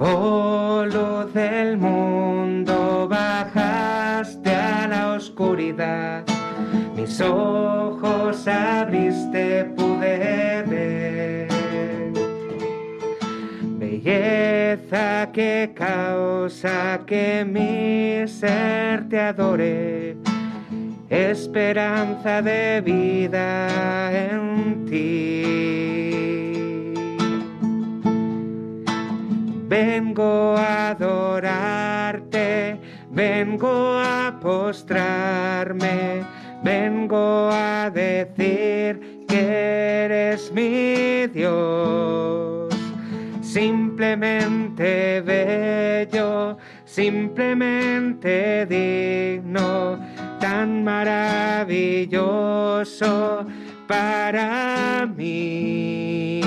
Oh luz del mundo, bajaste a la oscuridad, mis ojos abriste, pude ver. Belleza que causa que mi ser te adore, esperanza de vida en ti. Vengo a adorarte, vengo a postrarme, vengo a decir que eres mi Dios. Simplemente bello, simplemente digno, tan maravilloso para mí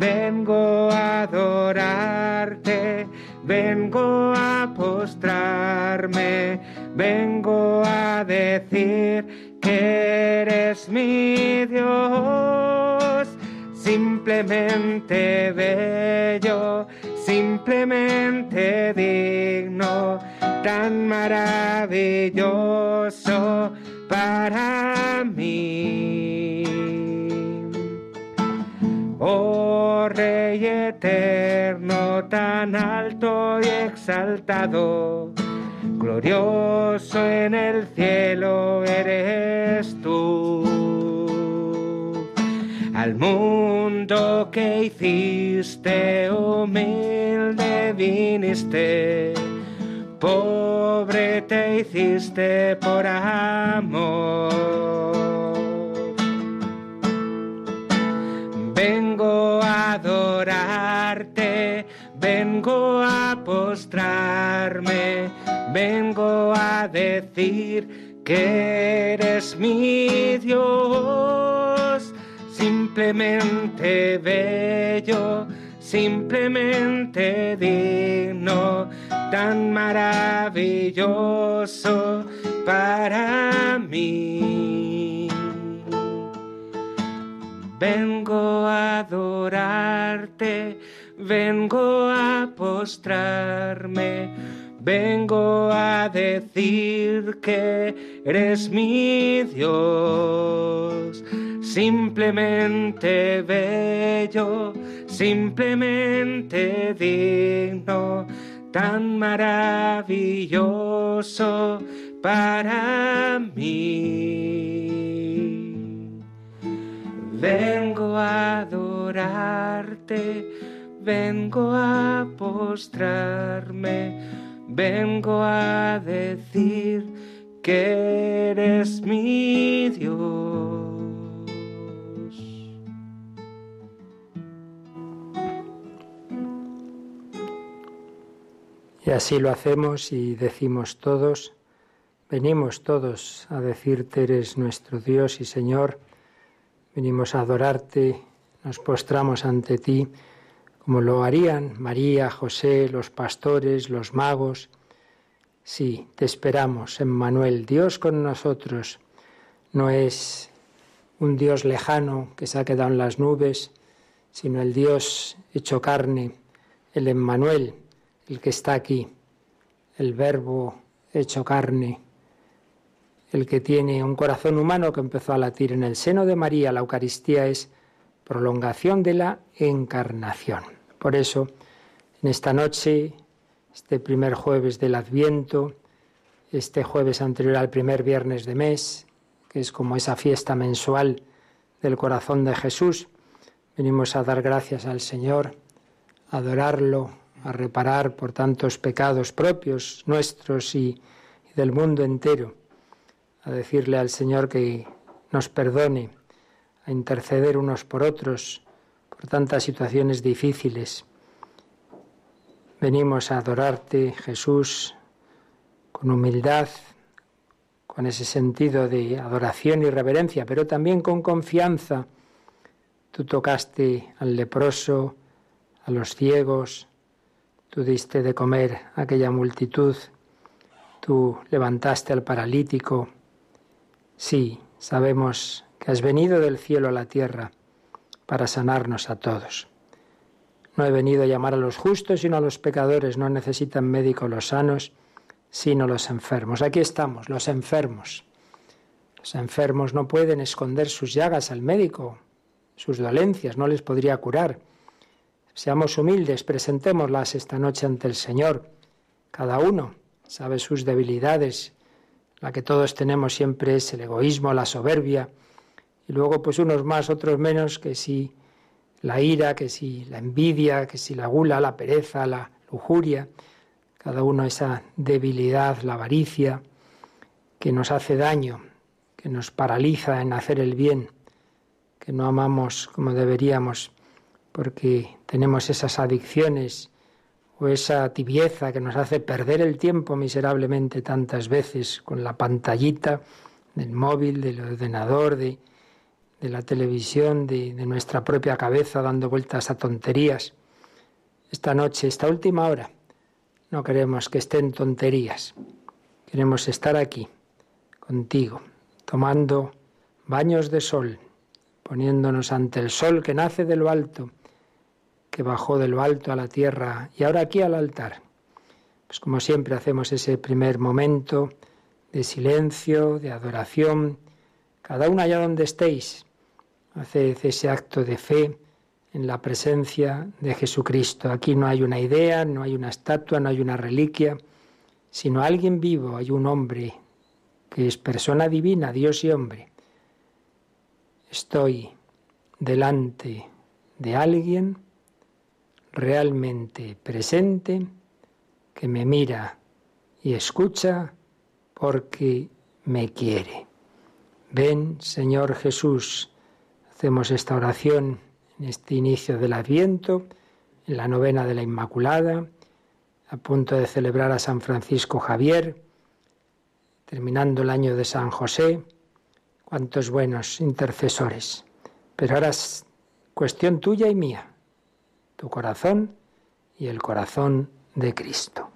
vengo a adorarte, vengo a postrarme, vengo a decir que eres mi Dios, simplemente bello, simplemente digno, tan maravilloso para mí. Oh Rey eterno, tan alto y exaltado, glorioso en el cielo eres tú. Al mundo que hiciste humilde viniste, pobre te hiciste por amor. Vengo a decir que eres mi Dios, simplemente bello, simplemente digno, tan maravilloso para mí. Vengo a adorarte, vengo a postrarme, vengo a decir que eres mi Dios. Simplemente bello, simplemente digno, tan maravilloso para mí. Vengo a adorarte, vengo a postrarme, vengo a decir que eres mi Dios. Y así lo hacemos y decimos todos, venimos todos a decirte eres nuestro Dios y Señor venimos a adorarte, nos postramos ante ti, como lo harían María, José, los pastores, los magos. Sí, te esperamos, Emmanuel, Dios con nosotros. No es un Dios lejano que se ha quedado en las nubes, sino el Dios hecho carne, el Emmanuel, el que está aquí, el Verbo hecho carne el que tiene un corazón humano que empezó a latir en el seno de María, la Eucaristía es prolongación de la encarnación. Por eso, en esta noche, este primer jueves del Adviento, este jueves anterior al primer viernes de mes, que es como esa fiesta mensual del corazón de Jesús, venimos a dar gracias al Señor, a adorarlo, a reparar por tantos pecados propios nuestros y, del mundo entero a decirle al Señor que nos perdone, a interceder unos por otros por tantas situaciones difíciles. Venimos a adorarte, Jesús, con humildad, con ese sentido de adoración y reverencia, pero también con confianza. Tú tocaste al leproso, a los ciegos, tú diste de comer a aquella multitud, tú levantaste al paralítico. Sí, sabemos que has venido del cielo a la tierra para sanarnos a todos. No he venido a llamar a los justos, sino a los pecadores. No necesitan médico los sanos, sino los enfermos. Aquí estamos, los enfermos. Los enfermos no pueden esconder sus llagas al médico, sus dolencias, no les podría curar. Seamos humildes, presentémoslas esta noche ante el Señor. Cada uno sabe sus debilidades. La que todos tenemos siempre es el egoísmo, la soberbia. Y luego pues unos más, otros menos, que si la ira, que si la envidia, que si la gula, la pereza, la lujuria. Cada uno esa debilidad, la avaricia, que nos hace daño, que nos paraliza en hacer el bien, que no amamos como deberíamos, porque tenemos esas adicciones o esa tibieza que nos hace perder el tiempo miserablemente tantas veces con la pantallita del móvil, del ordenador, de, la televisión, de nuestra propia cabeza dando vueltas a tonterías. Esta noche, esta última hora, no queremos que estén tonterías. Queremos estar aquí, contigo, tomando baños de sol, poniéndonos ante el sol que nace de lo alto, que bajó de lo alto a la tierra y ahora aquí al altar. Pues como siempre hacemos ese primer momento de silencio, de adoración, cada uno allá donde estéis, haced ese acto de fe en la presencia de Jesucristo. Aquí no hay una idea, no hay una estatua, no hay una reliquia, sino alguien vivo, hay un hombre que es persona divina, Dios y hombre. Estoy delante de alguien realmente presente que me mira y escucha porque me quiere. Ven, Señor Jesús, hacemos esta oración en este inicio del Adviento, en la novena de la Inmaculada, a punto de celebrar a San Francisco Javier, terminando el año de San José, cuántos buenos intercesores. Pero ahora es cuestión tuya y mía, tu corazón y el corazón de Cristo.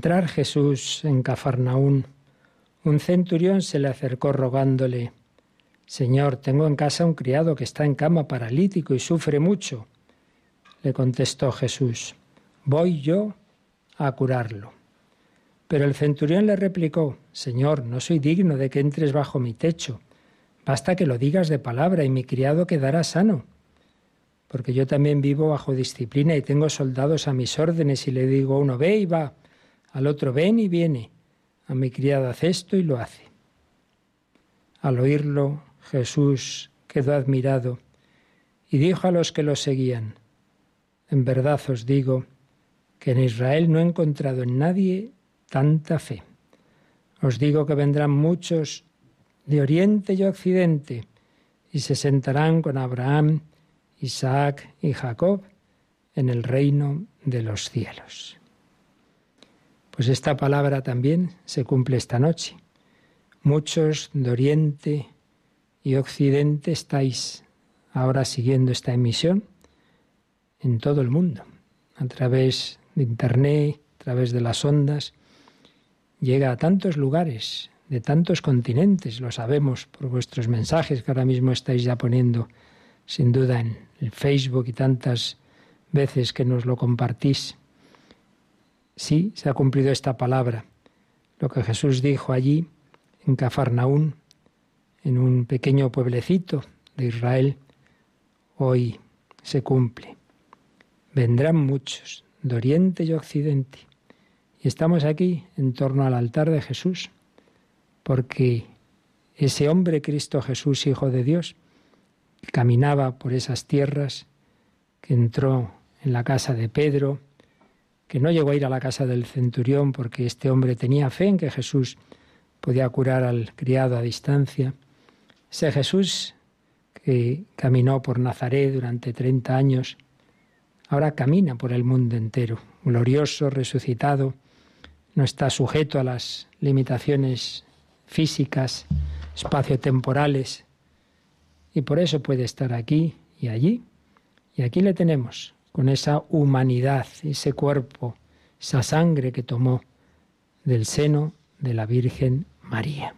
Entrar Jesús en Cafarnaún, un centurión se le acercó rogándole, Señor, tengo en casa un criado que está en cama paralítico y sufre mucho. Le contestó Jesús, voy yo a curarlo. Pero el centurión le replicó, Señor, no soy digno de que entres bajo mi techo. Basta que lo digas de palabra y mi criado quedará sano. Porque yo también vivo bajo disciplina y tengo soldados a mis órdenes y le digo a uno, ve y va, al otro ven y viene. A mi criado hace esto y lo hace. Al oírlo, Jesús quedó admirado y dijo a los que lo seguían, En verdad os digo que en Israel no he encontrado en nadie tanta fe. Os digo que vendrán muchos de oriente y occidente y se sentarán con Abraham, Isaac y Jacob en el reino de los cielos. Pues esta palabra también se cumple esta noche. Muchos de Oriente y Occidente estáis ahora siguiendo esta emisión en todo el mundo, a través de Internet, a través de las ondas. Llega a tantos lugares, de tantos continentes, lo sabemos por vuestros mensajes que ahora mismo estáis ya poniendo, sin duda, en el Facebook y tantas veces que nos lo compartís. Sí, se ha cumplido esta palabra. Lo que Jesús dijo allí, en Cafarnaún, en un pequeño pueblecito de Israel, hoy se cumple. Vendrán muchos, de oriente y occidente. Y estamos aquí en torno al altar de Jesús, porque ese hombre Cristo Jesús, Hijo de Dios, caminaba por esas tierras, que entró en la casa de Pedro, que no llegó a ir a la casa del centurión porque este hombre tenía fe en que Jesús podía curar al criado a distancia. Ese Jesús que caminó por Nazaret durante 30 años, ahora camina por el mundo entero, glorioso, resucitado, no está sujeto a las limitaciones físicas, espaciotemporales, y por eso puede estar aquí y allí. Y aquí le tenemos, con esa humanidad, ese cuerpo, esa sangre que tomó del seno de la Virgen María.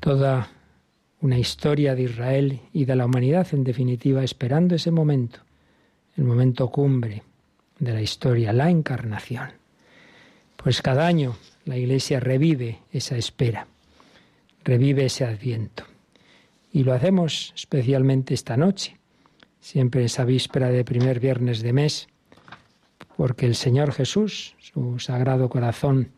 Toda una historia de Israel y de la humanidad, en definitiva, esperando ese momento, el momento cumbre de la historia, la encarnación. Pues cada año la Iglesia revive esa espera, revive ese adviento. Y lo hacemos especialmente esta noche, siempre esa víspera de primer viernes de mes, porque el Señor Jesús, su sagrado corazón,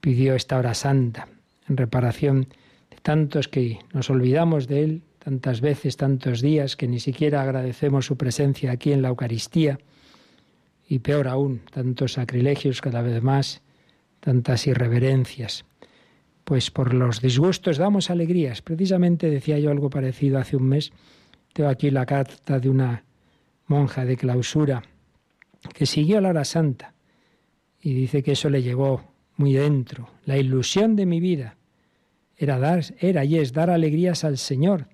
pidió esta hora santa en reparación de tantos que nos olvidamos de Él, tantas veces, tantos días, que ni siquiera agradecemos su presencia aquí en la Eucaristía, y peor aún, tantos sacrilegios cada vez más, tantas irreverencias. Pues por los disgustos damos alegrías. Precisamente decía yo algo parecido hace un mes, tengo aquí la carta de una monja de clausura que siguió la hora santa y dice que eso le llegó muy dentro. La ilusión de mi vida era dar, era y es dar alegrías al Señor.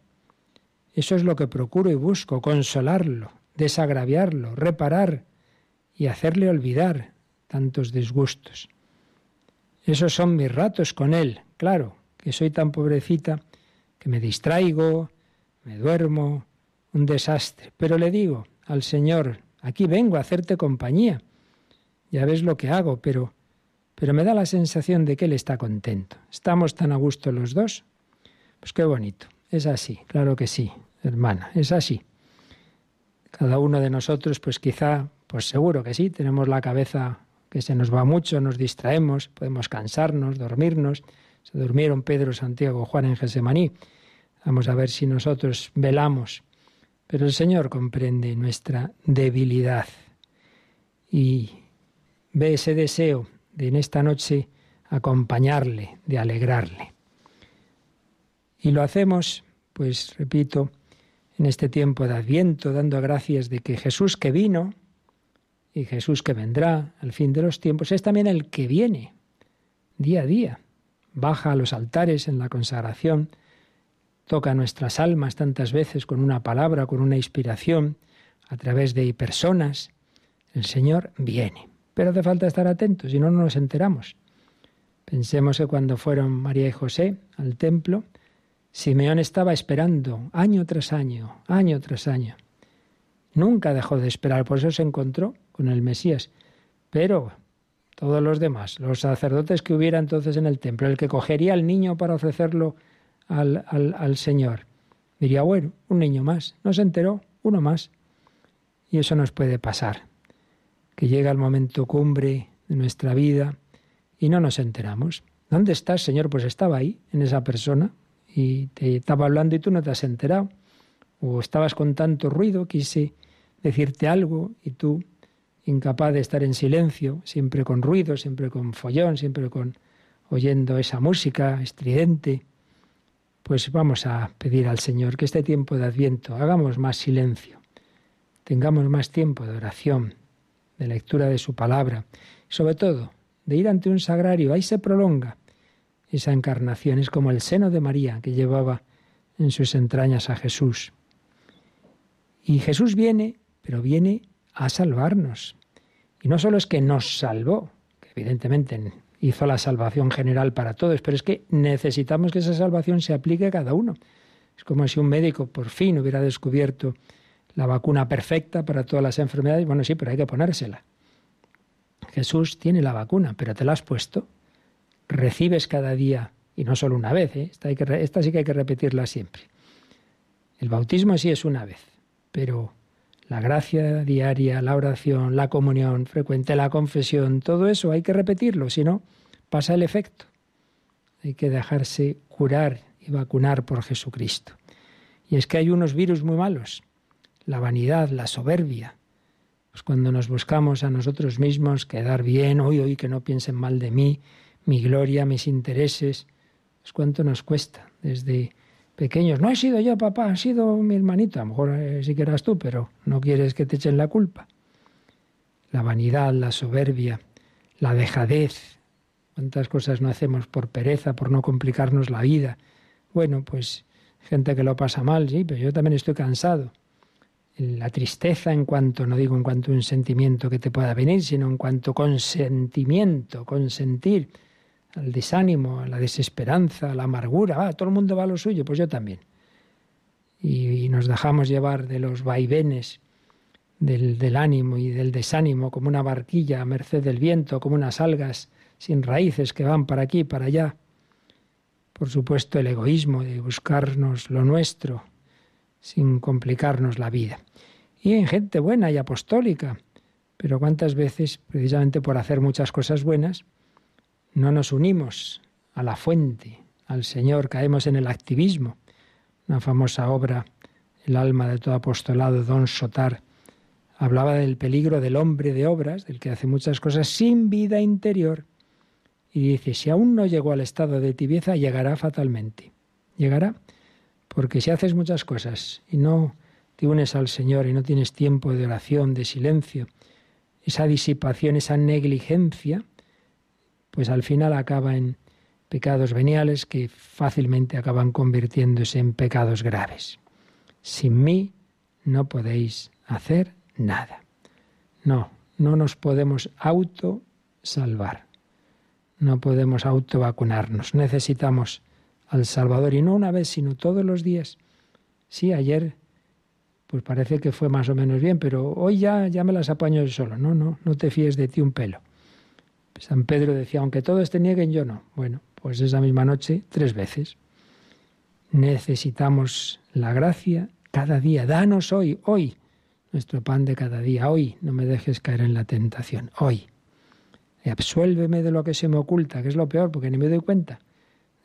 Eso es lo que procuro y busco, consolarlo, desagraviarlo, reparar y hacerle olvidar tantos disgustos. Esos son mis ratos con Él, claro, que soy tan pobrecita que me distraigo, me duermo, un desastre. Pero le digo al Señor, aquí vengo a hacerte compañía. Ya ves lo que hago, pero pero me da la sensación de que él está contento. ¿Estamos tan a gusto los dos? Pues qué bonito. Es así, claro que sí, hermana, es así. Cada uno de nosotros, pues quizá, pues seguro que sí, tenemos la cabeza que se nos va mucho, nos distraemos, podemos cansarnos, dormirnos. Se durmieron Pedro, Santiago, Juan en Gesemaní. Vamos a ver si nosotros velamos pero el Señor comprende nuestra debilidad y ve ese deseo de en esta noche acompañarle, de alegrarle. Y lo hacemos, pues repito, en este tiempo de Adviento, dando gracias de que Jesús que vino y Jesús que vendrá al fin de los tiempos es también el que viene día a día. Baja a los altares en la consagración, toca nuestras almas tantas veces con una palabra, con una inspiración, a través de personas. El Señor viene, pero hace falta estar atentos, si no, no nos enteramos. Pensemos que cuando fueron María y José al templo, Simeón estaba esperando año tras año, año tras año. Nunca dejó de esperar, por eso se encontró con el Mesías. Pero todos los demás, los sacerdotes que hubiera entonces en el templo, el que cogería al niño para ofrecerlo al, al, Señor, diría, bueno, un niño más, no se enteró, uno más. Y eso nos puede pasar, que llega el momento cumbre de nuestra vida y no nos enteramos. ¿Dónde estás, Señor? Pues estaba ahí, en esa persona, y te estaba hablando y tú no te has enterado. O estabas con tanto ruido, quise decirte algo y tú, incapaz de estar en silencio, siempre con ruido, siempre con follón, siempre con oyendo esa música estridente. Pues vamos a pedir al Señor que este tiempo de Adviento hagamos más silencio, tengamos más tiempo de oración, de lectura de su palabra, sobre todo de ir ante un sagrario, ahí se prolonga esa encarnación, es como el seno de María que llevaba en sus entrañas a Jesús. Y Jesús viene, pero viene a salvarnos. Y no solo es que nos salvó, que evidentemente hizo la salvación general para todos, pero es que necesitamos que esa salvación se aplique a cada uno. Es como si un médico por fin hubiera descubierto la vacuna perfecta para todas las enfermedades. Bueno, sí, pero hay que ponérsela. Jesús tiene la vacuna, pero te la has puesto. Recibes cada día, y no solo una vez, ¿eh? esta, esta sí que hay que repetirla siempre. El bautismo sí es una vez, pero la gracia diaria, la oración, la comunión frecuente, la confesión, todo eso hay que repetirlo, si no, pasa el efecto. Hay que dejarse curar y vacunar por Jesucristo. Y es que hay unos virus muy malos, la vanidad, la soberbia, pues cuando nos buscamos a nosotros mismos, quedar bien, hoy, hoy, que no piensen mal de mí, mi gloria, mis intereses, pues cuánto nos cuesta desde pequeños. No he sido yo, papá, ha sido mi hermanito. A lo mejor eh, sí que eras tú, pero no quieres que te echen la culpa. La vanidad, la soberbia, la dejadez. ¿Cuántas cosas no hacemos por pereza, por no complicarnos la vida? Bueno, pues gente que lo pasa mal, sí, pero yo también estoy cansado la tristeza en cuanto, no digo en cuanto a un sentimiento que te pueda venir, sino en cuanto consentimiento, consentir, al desánimo, a la desesperanza, a la amargura, ah, todo el mundo va a lo suyo, pues yo también. Y, nos dejamos llevar de los vaivenes del, ánimo y del desánimo como una barquilla a merced del viento, como unas algas sin raíces que van para aquí, para allá. Por supuesto, el egoísmo de buscarnos lo nuestro, sin complicarnos la vida. Y en gente buena y apostólica. Pero cuántas veces, precisamente por hacer muchas cosas buenas, no nos unimos a la fuente, al Señor, caemos en el activismo. Una famosa obra, El alma de todo apostolado, Don Sotar, hablaba del peligro del hombre de obras, del que hace muchas cosas sin vida interior. Y dice, si aún no llegó al estado de tibieza, llegará fatalmente. Llegará porque si haces muchas cosas y no te unes al Señor y no tienes tiempo de oración, de silencio, esa disipación, esa negligencia, pues al final acaba en pecados veniales que fácilmente acaban convirtiéndose en pecados graves. Sin mí no podéis hacer nada. No, no nos podemos auto salvar. No podemos auto vacunarnos. Necesitamos al Salvador, y no una vez, sino todos los días. Sí, ayer, pues parece que fue más o menos bien, pero hoy ya, ya me las apaño yo solo. No, no, no te fíes de ti un pelo. San Pedro decía, aunque todos te nieguen, yo no. Bueno, pues esa misma noche, tres veces. Necesitamos la gracia cada día. Danos hoy, hoy, nuestro pan de cada día. Hoy, no me dejes caer en la tentación. Hoy. Y absuélveme de lo que se me oculta, que es lo peor, porque ni me doy cuenta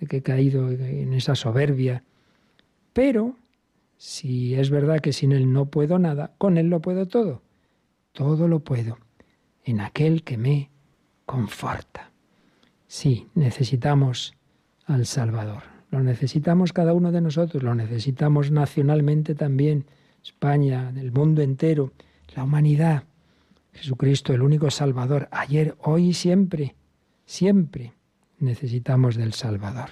que he caído en esa soberbia. Pero, si es verdad que sin Él no puedo nada, con Él lo puedo todo. Todo lo puedo en aquel que me conforta. Sí, necesitamos al Salvador. Lo necesitamos cada uno de nosotros, lo necesitamos nacionalmente también, España, el mundo entero, la humanidad. Jesucristo, el único Salvador, ayer, hoy y siempre, siempre necesitamos del Salvador.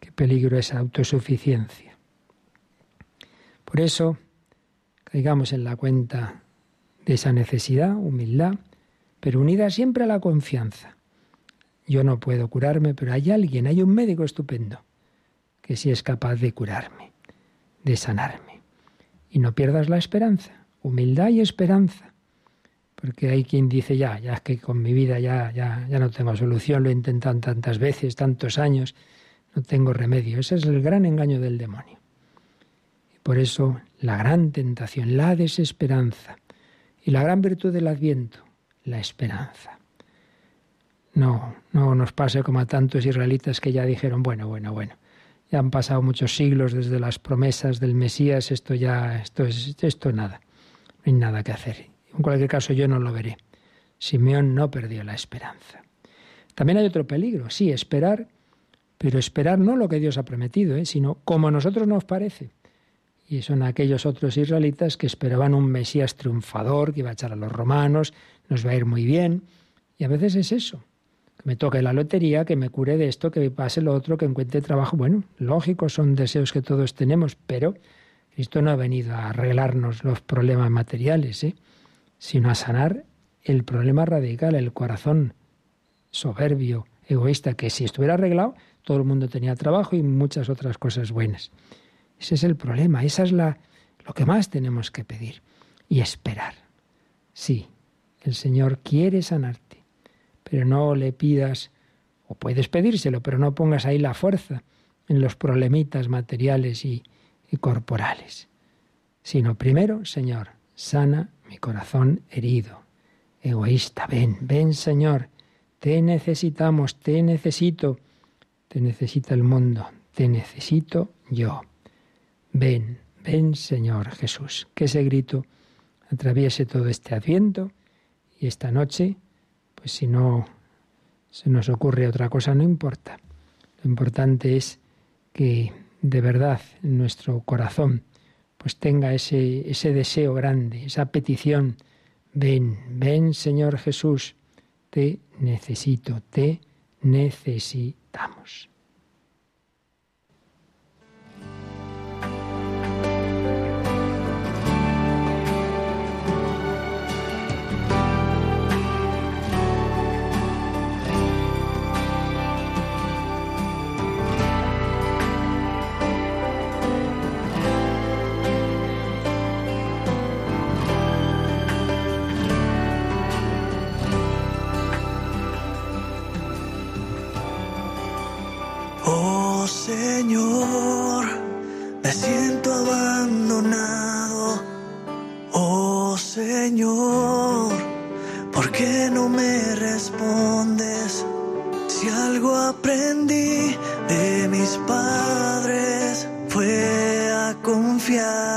Qué peligro esa autosuficiencia. Por eso, caigamos en la cuenta de esa necesidad, humildad, pero unida siempre a la confianza. Yo no puedo curarme, pero hay alguien, hay un médico estupendo que sí es capaz de curarme, de sanarme. Y no pierdas la esperanza, humildad y esperanza. Porque hay quien dice, ya, ya es que con mi vida ya, ya, ya no tengo solución, lo he intentado tantas veces, tantos años, no tengo remedio. Ese es el gran engaño del demonio. Y por eso la gran tentación, la desesperanza y la gran virtud del adviento, la esperanza. No, no nos pase como a tantos israelitas que ya dijeron, bueno, bueno, bueno, ya han pasado muchos siglos desde las promesas del Mesías, esto ya, esto es, esto nada, no hay nada que hacer. En cualquier caso yo no lo veré. Simeón no perdió la esperanza. También hay otro peligro, sí, esperar, pero esperar no lo que Dios ha prometido, ¿eh? sino como a nosotros nos parece. Y son aquellos otros israelitas que esperaban un Mesías triunfador, que iba a echar a los romanos, nos va a ir muy bien. Y a veces es eso, que me toque la lotería, que me cure de esto, que me pase lo otro, que encuentre trabajo. Bueno, lógico, son deseos que todos tenemos, pero Cristo no ha venido a arreglarnos los problemas materiales, ¿eh? sino a sanar el problema radical, el corazón soberbio, egoísta, que si estuviera arreglado, todo el mundo tenía trabajo y muchas otras cosas buenas. Ese es el problema, esa es la, lo que más tenemos que pedir y esperar. Sí, el Señor quiere sanarte, pero no le pidas, o puedes pedírselo, pero no pongas ahí la fuerza en los problemitas materiales y, corporales, sino primero, Señor, sana mi corazón herido, egoísta, ven, ven Señor, te necesitamos, te necesito, te necesita el mundo, te necesito yo. Ven, ven Señor Jesús, que ese grito atraviese todo este adviento y esta noche, pues si no se nos ocurre otra cosa, no importa. Lo importante es que de verdad en nuestro corazón pues tenga ese, ese deseo grande, esa petición. Ven, ven Señor Jesús, te necesito, te necesitamos. Señor, me siento abandonado. Oh Señor, ¿por qué no me respondes? Si algo aprendí de mis padres fue a confiar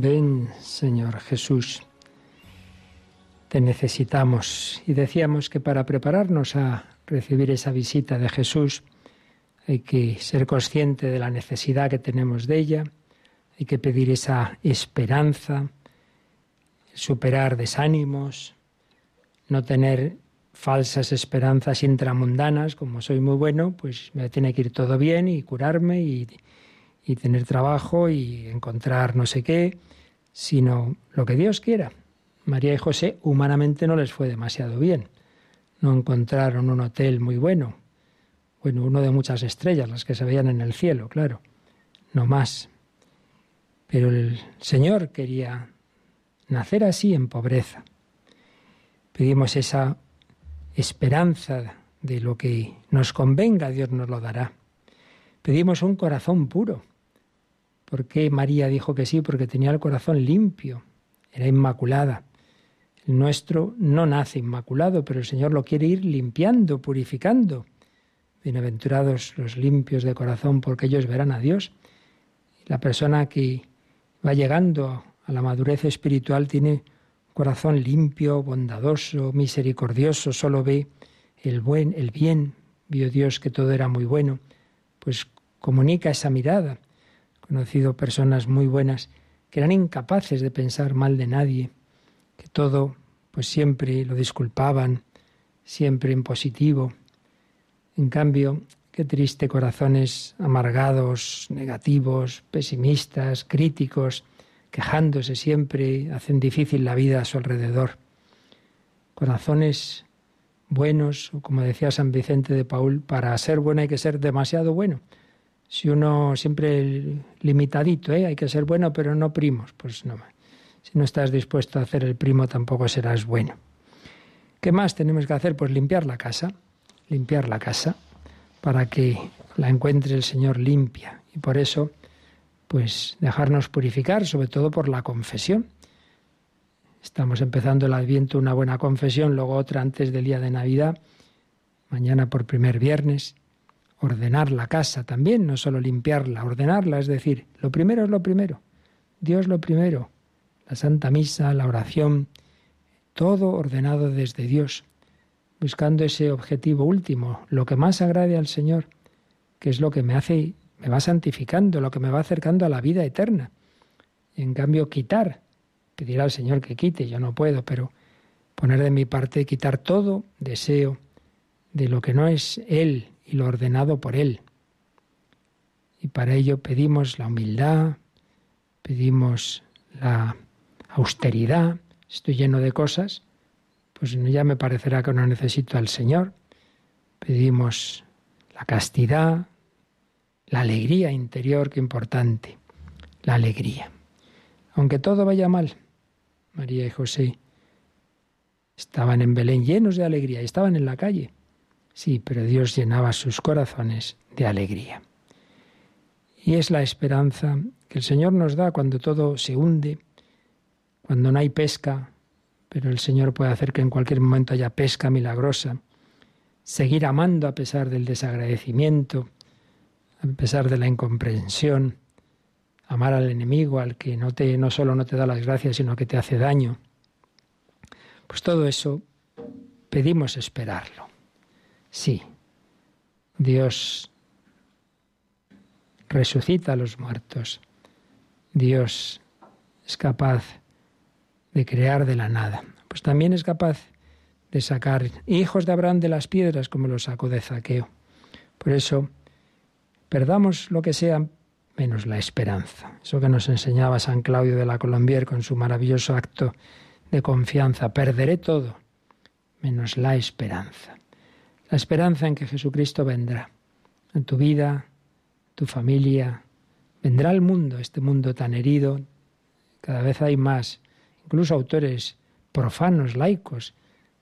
Ven, Señor Jesús. Te necesitamos. Y decíamos que para prepararnos a recibir esa visita de Jesús, hay que ser consciente de la necesidad que tenemos de ella, hay que pedir esa esperanza, superar desánimos, no tener falsas esperanzas intramundanas, como soy muy bueno, pues me tiene que ir todo bien y curarme y, y tener trabajo y encontrar no sé qué, sino lo que Dios quiera. María y José humanamente no les fue demasiado bien. No encontraron un hotel muy bueno. Bueno, uno de muchas estrellas, las que se veían en el cielo, claro. No más. Pero el Señor quería nacer así en pobreza. Pedimos esa esperanza de lo que nos convenga, Dios nos lo dará. Pedimos un corazón puro, ¿Por qué María dijo que sí? Porque tenía el corazón limpio, era inmaculada. El nuestro no nace inmaculado, pero el Señor lo quiere ir limpiando, purificando. Bienaventurados los limpios de corazón, porque ellos verán a Dios. La persona que va llegando a la madurez espiritual tiene corazón limpio, bondadoso, misericordioso, solo ve el buen, el bien, vio Dios que todo era muy bueno, pues comunica esa mirada. Conocido personas muy buenas que eran incapaces de pensar mal de nadie, que todo pues siempre lo disculpaban, siempre en positivo. En cambio, qué triste corazones amargados, negativos, pesimistas, críticos, quejándose siempre, hacen difícil la vida a su alrededor. Corazones buenos, o como decía San Vicente de Paul, para ser bueno hay que ser demasiado bueno. Si uno siempre limitadito, ¿eh? hay que ser bueno, pero no primos, pues no. Si no estás dispuesto a hacer el primo, tampoco serás bueno. ¿Qué más tenemos que hacer? Pues limpiar la casa, limpiar la casa, para que la encuentre el Señor limpia. Y por eso, pues dejarnos purificar, sobre todo por la confesión. Estamos empezando el Adviento, una buena confesión, luego otra antes del día de Navidad, mañana por primer viernes. Ordenar la casa también, no solo limpiarla, ordenarla, es decir, lo primero es lo primero. Dios lo primero, la Santa Misa, la oración, todo ordenado desde Dios, buscando ese objetivo último, lo que más agrade al Señor, que es lo que me hace, me va santificando, lo que me va acercando a la vida eterna. En cambio, quitar pedir al Señor que quite, yo no puedo, pero poner de mi parte, quitar todo deseo de lo que no es Él y lo ordenado por Él. Y para ello pedimos la humildad, pedimos la austeridad, estoy lleno de cosas, pues ya me parecerá que no necesito al Señor. Pedimos la castidad, la alegría interior, que importante, la alegría. Aunque todo vaya mal, María y José estaban en Belén llenos de alegría y estaban en la calle. Sí, pero Dios llenaba sus corazones de alegría. Y es la esperanza que el Señor nos da cuando todo se hunde, cuando no hay pesca, pero el Señor puede hacer que en cualquier momento haya pesca milagrosa. Seguir amando a pesar del desagradecimiento, a pesar de la incomprensión, amar al enemigo, al que no, te, no solo no te da las gracias, sino que te hace daño. Pues todo eso pedimos esperarlo. Sí, Dios resucita a los muertos. Dios es capaz de crear de la nada. Pues también es capaz de sacar hijos de Abraham de las piedras como lo sacó de Zaqueo. Por eso, perdamos lo que sea menos la esperanza. Eso que nos enseñaba San Claudio de la Colombier con su maravilloso acto de confianza. Perderé todo, menos la esperanza. La esperanza en que Jesucristo vendrá. En tu vida, tu familia, vendrá al mundo, este mundo tan herido. Cada vez hay más, incluso autores profanos, laicos,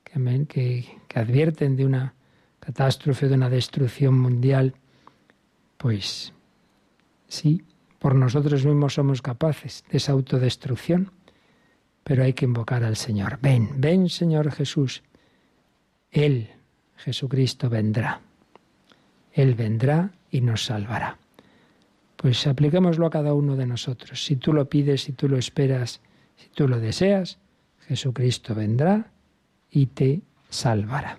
que, que, advierten de una catástrofe, de una destrucción mundial. Pues Sí, por nosotros mismos somos capaces de esa autodestrucción, pero hay que invocar al Señor. Ven, ven Señor Jesús. Él, Jesucristo, vendrá. Él vendrá y nos salvará. Pues apliquémoslo a cada uno de nosotros. Si tú lo pides, si tú lo esperas, si tú lo deseas, Jesucristo vendrá y te salvará.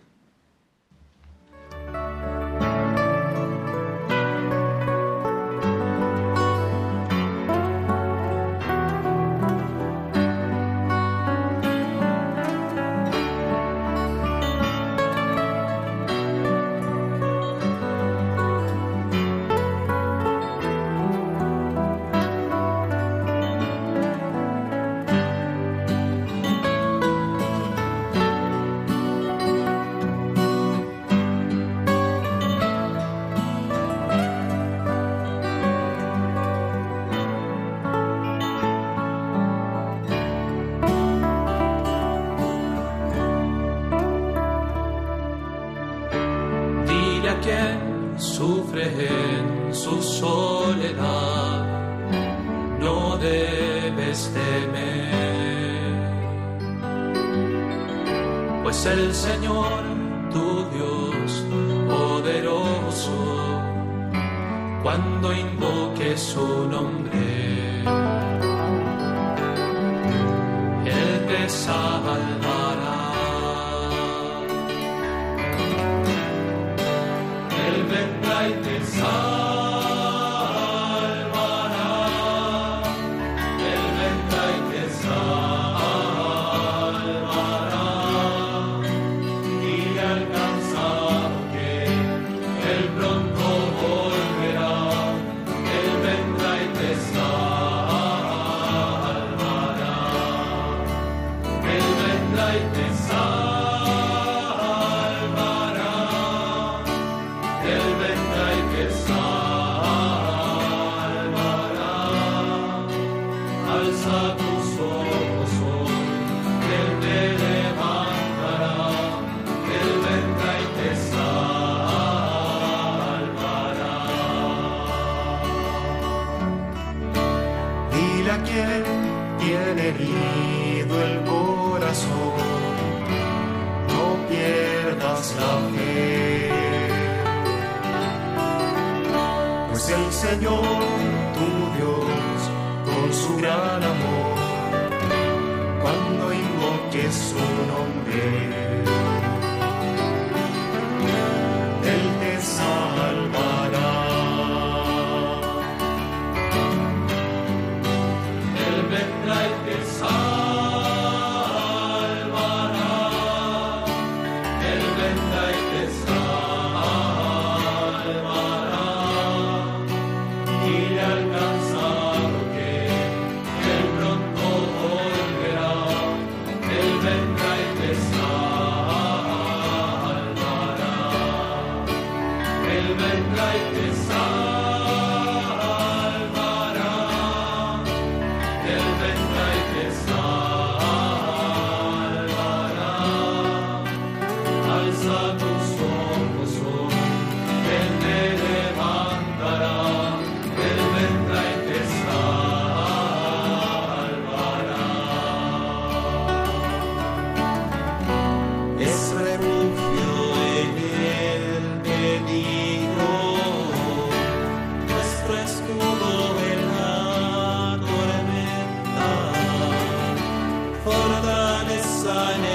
Tus ojos, él te levantará, él venga y te salvará. Dile a quien tiene herido el corazón, no pierdas la fe, pues el Señor. Lord. Oradan es sahne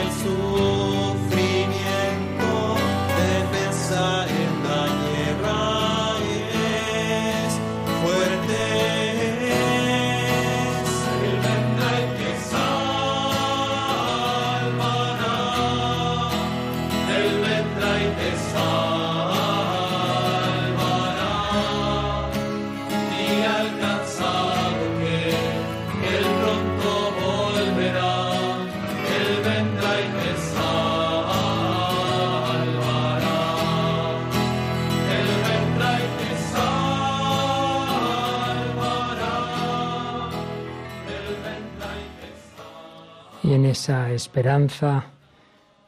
esa esperanza,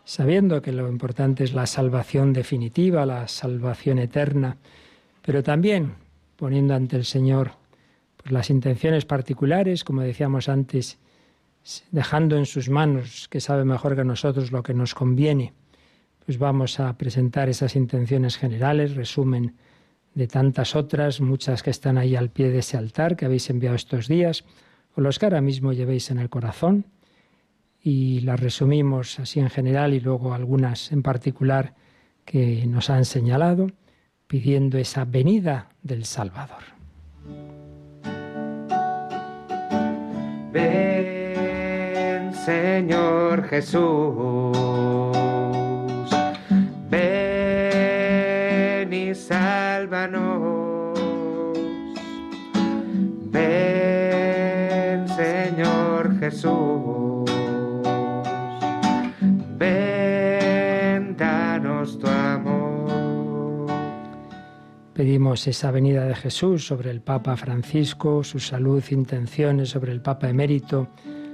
sabiendo que lo importante es la salvación definitiva, la salvación eterna, pero también poniendo ante el Señor pues, las intenciones particulares, como decíamos antes, dejando en sus manos, que sabe mejor que nosotros lo que nos conviene, pues vamos a presentar esas intenciones generales, resumen de tantas otras, muchas que están ahí al pie de ese altar que habéis enviado estos días, o los que ahora mismo llevéis en el corazón y las resumimos así en general y luego algunas en particular que nos han señalado, pidiendo esa venida del Salvador. Ven, Señor Jesús, ven y sálvanos. Ven, Señor Jesús. Pedimos esa venida de Jesús sobre el Papa Francisco, su salud, intenciones sobre el Papa emérito,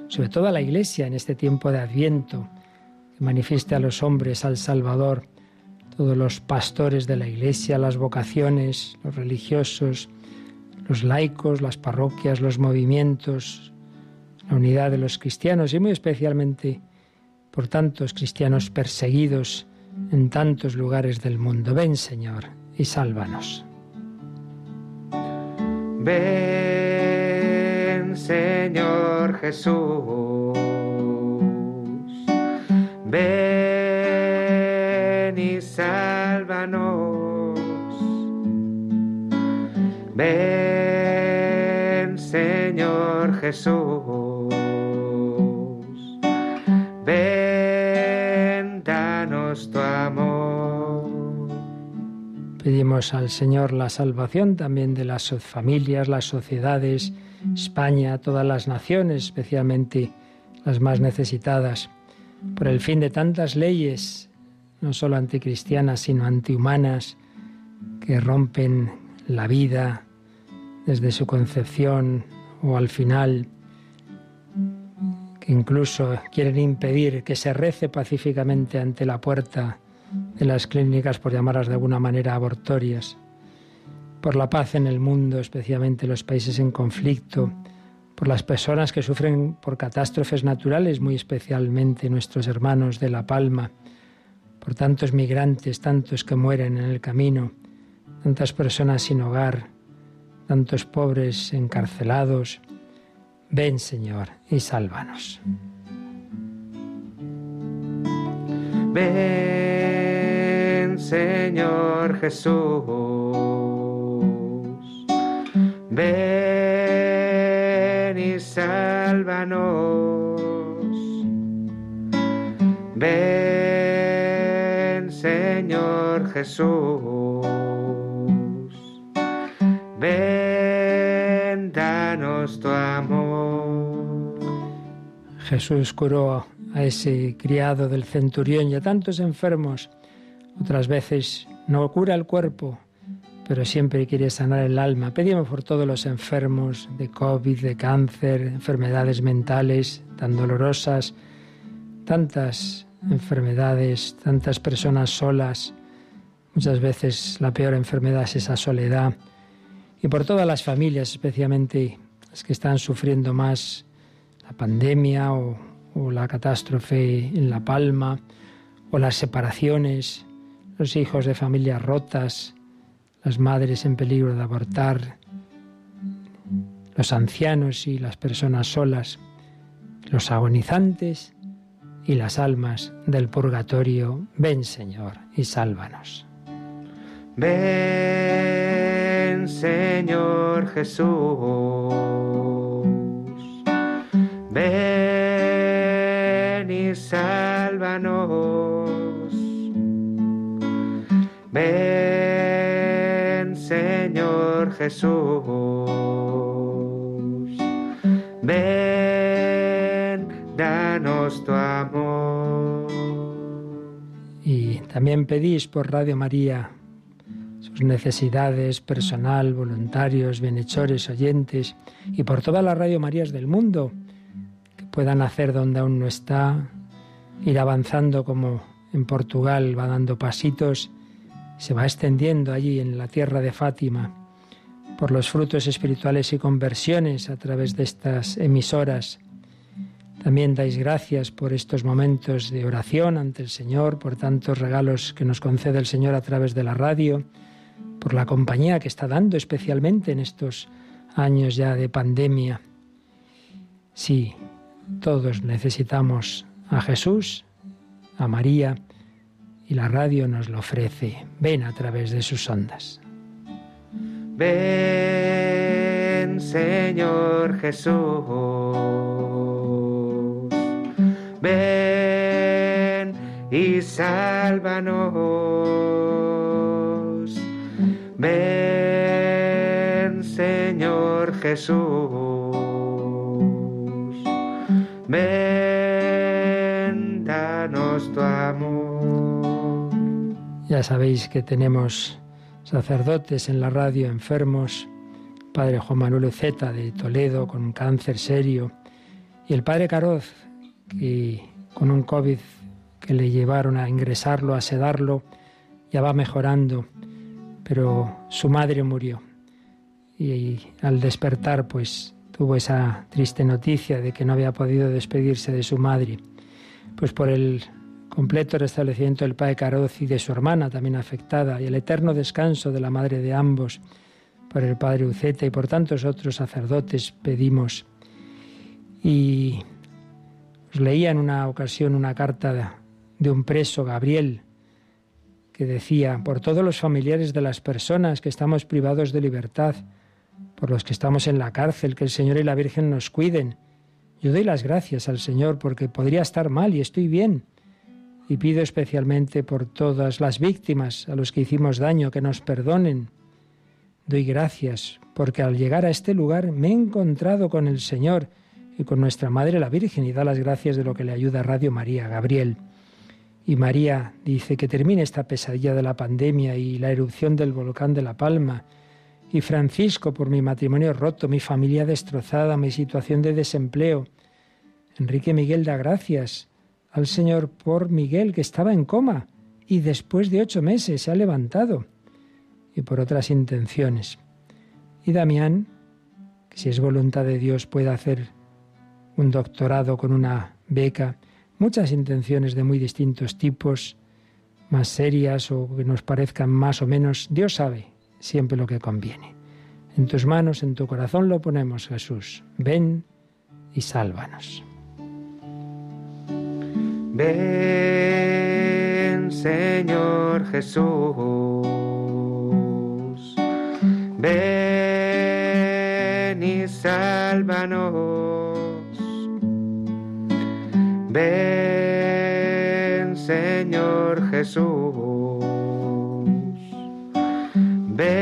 sobre toda la Iglesia en este tiempo de Adviento, que manifieste a los hombres al Salvador, todos los pastores de la Iglesia, las vocaciones, los religiosos, los laicos, las parroquias, los movimientos, la unidad de los cristianos y muy especialmente por tantos cristianos perseguidos en tantos lugares del mundo. Ven, Señor, y sálvanos. Ven, Señor Jesús. Ven y sálvanos. Ven, Señor Jesús. Ven, Pedimos al Señor la salvación también de las familias, las sociedades, España, todas las naciones, especialmente las más necesitadas por el fin de tantas leyes, no solo anticristianas, sino antihumanas, que rompen la vida desde su concepción o al final, incluso quieren impedir que se rece pacíficamente ante la puerta de las clínicas, por llamarlas de alguna manera abortorias, por la paz en el mundo, especialmente los países en conflicto, por las personas que sufren por catástrofes naturales, muy especialmente nuestros hermanos de La Palma, por tantos migrantes, tantos que mueren en el camino, tantas personas sin hogar, tantos pobres encarcelados. Ven, Señor, y sálvanos. Ven, Señor Jesús. Ven y sálvanos. Ven, Señor Jesús. Ven, danos tu amor. Jesús curó a ese criado del centurión y a tantos enfermos. Otras veces no cura el cuerpo, pero siempre quiere sanar el alma. Pedimos por todos los enfermos de COVID, de cáncer, enfermedades mentales tan dolorosas, tantas enfermedades, tantas personas solas. Muchas veces la peor enfermedad es esa soledad. Y por todas las familias, especialmente las que están sufriendo más la pandemia o, la catástrofe en La Palma, o las separaciones, los hijos de familias rotas, las madres en peligro de abortar, los ancianos y las personas solas, los agonizantes y las almas del purgatorio. Ven, Señor, y sálvanos. Ven, Señor Jesús. Ven y sálvanos. Ven, Señor Jesús. Ven, danos tu amor. Y también pedís por Radio María sus necesidades personal, voluntarios, bienhechores, oyentes y por todas las Radio Marías del mundo que puedan hacer donde aún no está, ir avanzando como en Portugal va dando pasitos, se va extendiendo allí en la tierra de Fátima por los frutos espirituales y conversiones a través de estas emisoras. También dais gracias por estos momentos de oración ante el Señor, por tantos regalos que nos concede el Señor a través de la radio, por la compañía que está dando especialmente en estos años ya de pandemia. Sí, todos necesitamos a Jesús, a María, y la radio nos lo ofrece. Ven a través de sus ondas. Ven, Señor Jesús. Ven y sálvanos. Ven, Señor Jesús. Ven, danos tu amor. Ya sabéis que tenemos sacerdotes en la radio enfermos, padre Juan Manuel Zeta de Toledo con cáncer serio y el padre Caroz que con un COVID que le llevaron a ingresarlo, a sedarlo, ya va mejorando, pero su madre murió y al despertar pues tuvo esa triste noticia de que no había podido despedirse de su madre. pues por el completo restablecimiento del padre Caroz y de su hermana también afectada, y el eterno descanso de la madre de ambos, por el padre Uceta y por tantos otros sacerdotes pedimos. Y os leía en una ocasión una carta de un preso, Gabriel, que decía, por todos los familiares de las personas que estamos privados de libertad, por los que estamos en la cárcel, que el Señor y la Virgen nos cuiden. Yo doy las gracias al Señor porque podría estar mal y estoy bien. Y pido especialmente por todas las víctimas a los que hicimos daño, que nos perdonen. Doy gracias porque al llegar a este lugar me he encontrado con el Señor y con nuestra Madre la Virgen y da las gracias de lo que le ayuda Radio María, Gabriel. Y María dice que termine esta pesadilla de la pandemia y la erupción del volcán de La Palma. Y Francisco por mi matrimonio roto, mi familia destrozada, mi situación de desempleo. Enrique Miguel da gracias al Señor por Miguel, que estaba en coma y después de ocho meses se ha levantado. Y por otras intenciones. Y Damián, que si es voluntad de Dios puede hacer un doctorado con una beca muchas intenciones de muy distintos tipos, más serias o que nos parezcan más o menos. Dios sabe siempre lo que conviene. En tus manos, en tu corazón lo ponemos, Jesús. Ven y sálvanos. Ven, Señor Jesús. Ven y sálvanos. Ven, Señor Jesús. Ven,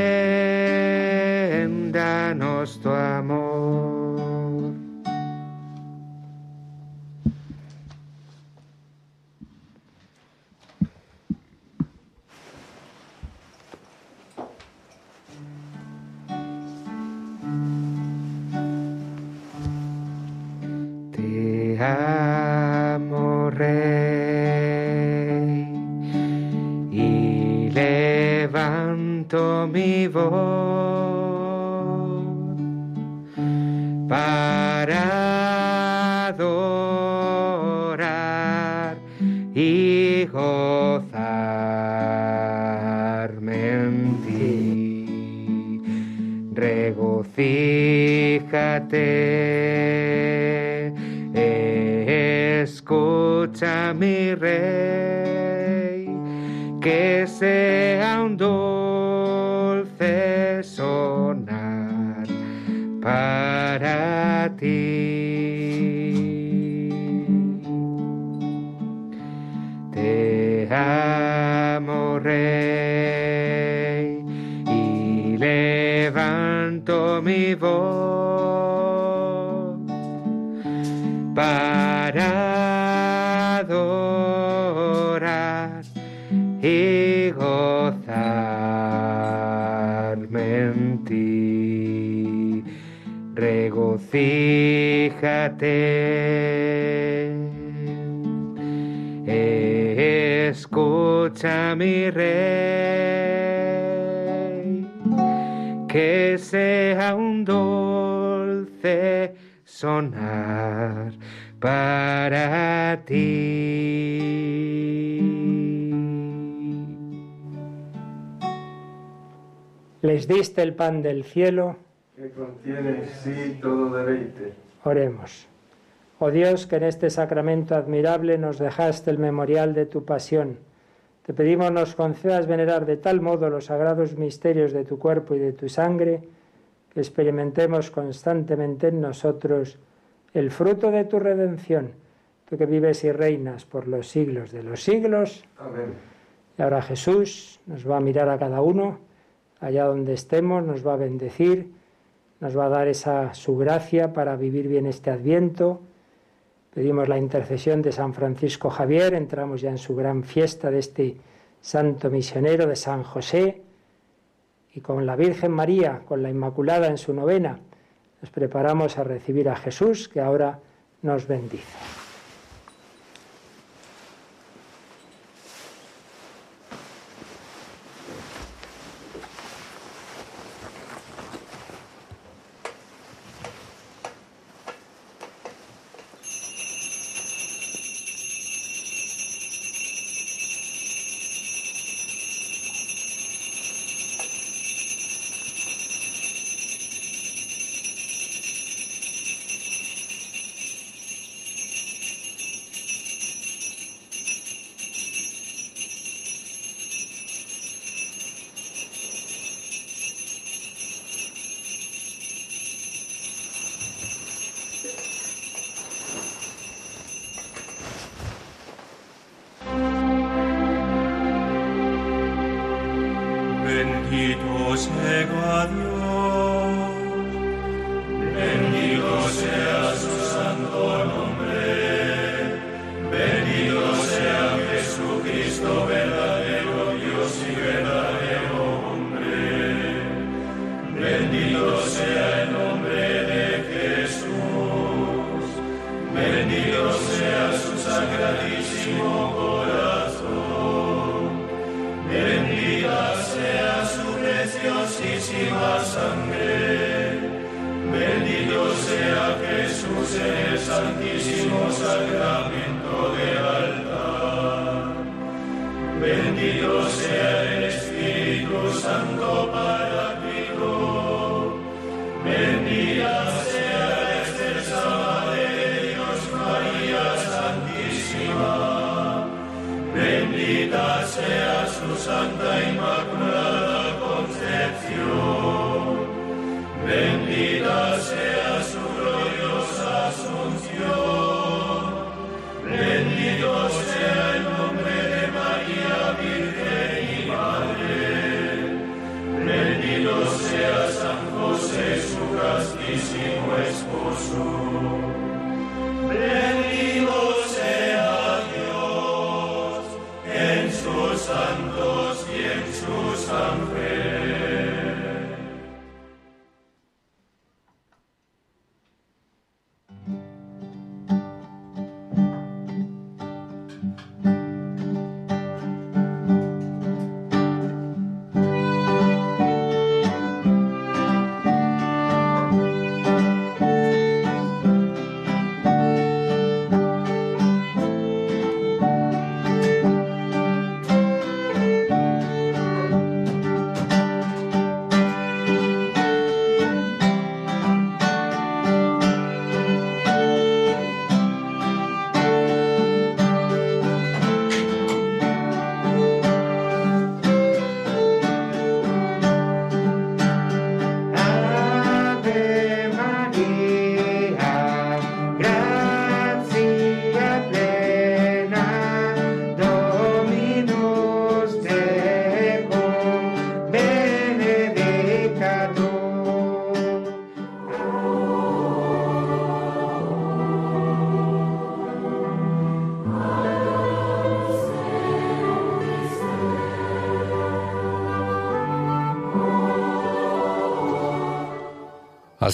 danos tu amor. Regocíjate, escucha mi rey, que sea Escucha mi rey, que sea un dulce sonar para ti. Les diste el pan del cielo, que contiene en sí todo deleite. Oremos. Oh Dios, que en este sacramento admirable nos dejaste el memorial de tu pasión. Te pedimos nos concedas venerar de tal modo los sagrados misterios de tu cuerpo y de tu sangre, que experimentemos constantemente en nosotros el fruto de tu redención, tú que vives y reinas por los siglos de los siglos. Amén. Y ahora Jesús nos va a mirar a cada uno, allá donde estemos, nos va a bendecir, nos va a dar esa su gracia para vivir bien este adviento. Pedimos la intercesión de San Francisco Javier, entramos ya en su gran fiesta de este santo misionero de San José y con la Virgen María, con la Inmaculada en su novena, nos preparamos a recibir a Jesús que ahora nos bendice.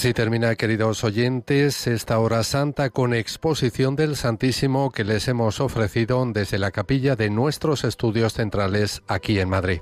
Así termina, queridos oyentes, esta hora santa con exposición del Santísimo que les hemos ofrecido desde la capilla de nuestros estudios centrales aquí en Madrid.